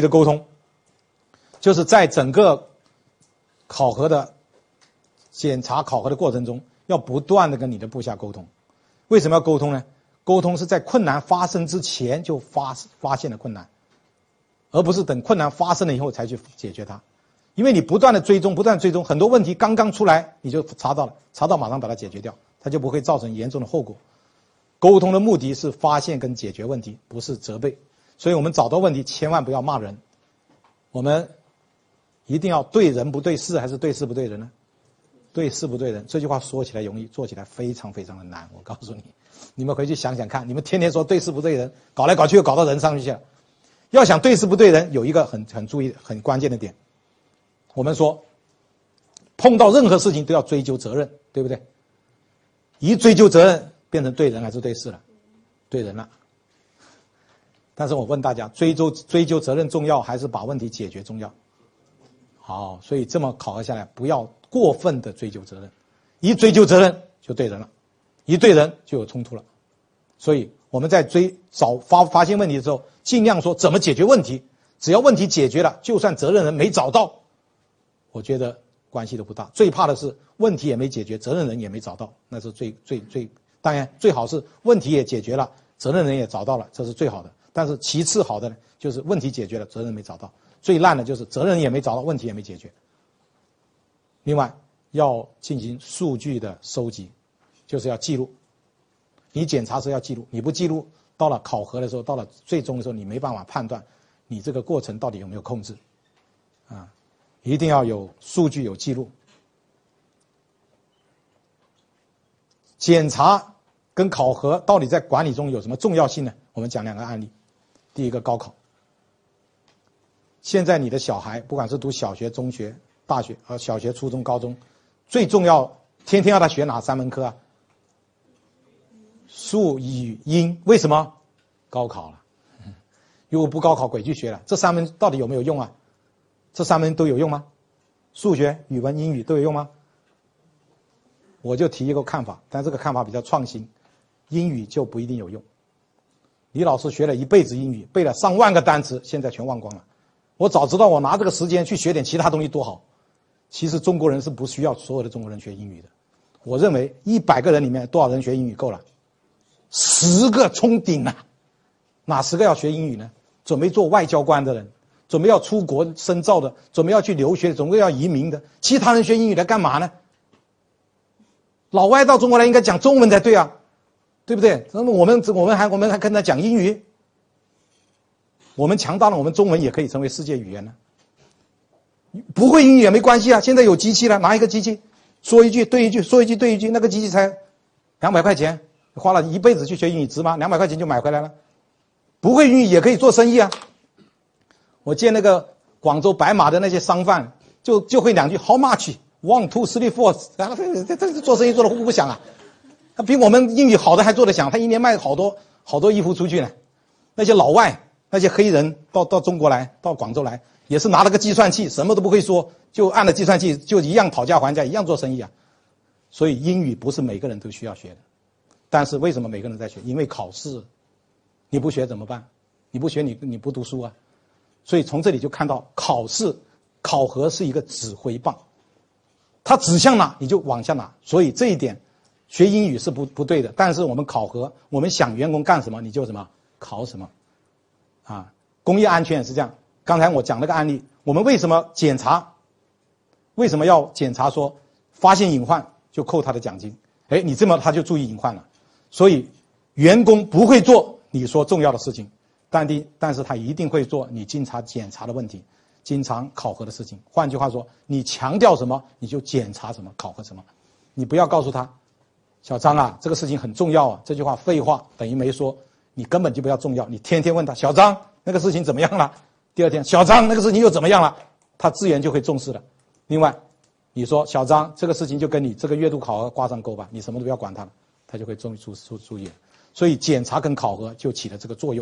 的沟通，就是在整个考核的检查考核的过程中，要不断的跟你的部下沟通。为什么要沟通呢？沟通是在困难发生之前就发发现了困难，而不是等困难发生了以后才去解决它。因为你不断的追踪，不断追踪，很多问题刚刚出来你就查到了，查到马上把它解决掉，它就不会造成严重的后果。沟通的目的是发现跟解决问题，不是责备。所以我们找到问题，千万不要骂人。我们一定要对人不对事，还是对事不对人呢？对事不对人。这句话说起来容易，做起来非常非常的难。我告诉你，你们回去想想看，你们天天说对事不对人，搞来搞去又搞到人上去了。要想对事不对人，有一个很很注意、很关键的点。我们说，碰到任何事情都要追究责任，对不对？一追究责任，变成对人还是对事了？对人了。但是我问大家，追究追究责任重要还是把问题解决重要？好，所以这么考核下来，不要过分的追究责任，一追究责任就对人了，一对人就有冲突了。所以我们在追找发发现问题的时候，尽量说怎么解决问题，只要问题解决了，就算责任人没找到，我觉得关系都不大。最怕的是问题也没解决，责任人也没找到，那是最最最当然最好是问题也解决了，责任人也找到了，这是最好的。但是其次好的呢，就是问题解决了，责任没找到；最烂的就是责任也没找到，问题也没解决。另外要进行数据的收集，就是要记录。你检查时要记录，你不记录，到了考核的时候，到了最终的时候，你没办法判断你这个过程到底有没有控制。啊，一定要有数据有记录。检查跟考核到底在管理中有什么重要性呢？我们讲两个案例。第一个高考，现在你的小孩不管是读小学、中学、大学，呃，小学、初中、高中，最重要，天天要他学哪三门课啊？数、语、音，为什么？高考了，如果不高考，鬼去学了。这三门到底有没有用啊？这三门都有用吗？数学、语文、英语都有用吗？我就提一个看法，但这个看法比较创新，英语就不一定有用。李老师学了一辈子英语，背了上万个单词，现在全忘光了。我早知道我拿这个时间去学点其他东西多好。其实中国人是不需要所有的中国人学英语的。我认为一百个人里面多少人学英语够了？十个冲顶了。哪十个要学英语呢？准备做外交官的人，准备要出国深造的，准备要去留学，准备要移民的。其他人学英语来干嘛呢？老外到中国来应该讲中文才对啊。对不对？那么我们我们还我们还跟他讲英语，我们强大了，我们中文也可以成为世界语言呢。不会英语也没关系啊，现在有机器了，拿一个机器说一句对一句，说一句对一句，那个机器才两百块钱，花了一辈子去学英语值吗？两百块钱就买回来了。不会英语也可以做生意啊。我见那个广州白马的那些商贩，就就会两句 How much one two three four，然后这这这做生意做的呼呼响啊。他比我们英语好的还做得响，他一年卖好多好多衣服出去呢。那些老外、那些黑人到到中国来，到广州来，也是拿了个计算器，什么都不会说，就按了计算器，就一样讨价还价，一样做生意啊。所以英语不是每个人都需要学的，但是为什么每个人在学？因为考试，你不学怎么办？你不学你你不读书啊。所以从这里就看到，考试考核是一个指挥棒，它指向哪你就往下哪。所以这一点。学英语是不不对的，但是我们考核，我们想员工干什么，你就什么考什么，啊，工业安全也是这样。刚才我讲那个案例，我们为什么检查？为什么要检查？说发现隐患就扣他的奖金，哎，你这么他就注意隐患了。所以员工不会做你说重要的事情，但的，但是他一定会做你经常检查的问题，经常考核的事情。换句话说，你强调什么，你就检查什么，考核什么，你不要告诉他。小张啊，这个事情很重要啊！这句话废话等于没说，你根本就不要重要。你天天问他，小张那个事情怎么样了？第二天，小张那个事情又怎么样了？他自然就会重视了。另外，你说小张这个事情就跟你这个月度考核挂上钩吧，你什么都不要管他了，他就会注注注注意。所以检查跟考核就起了这个作用。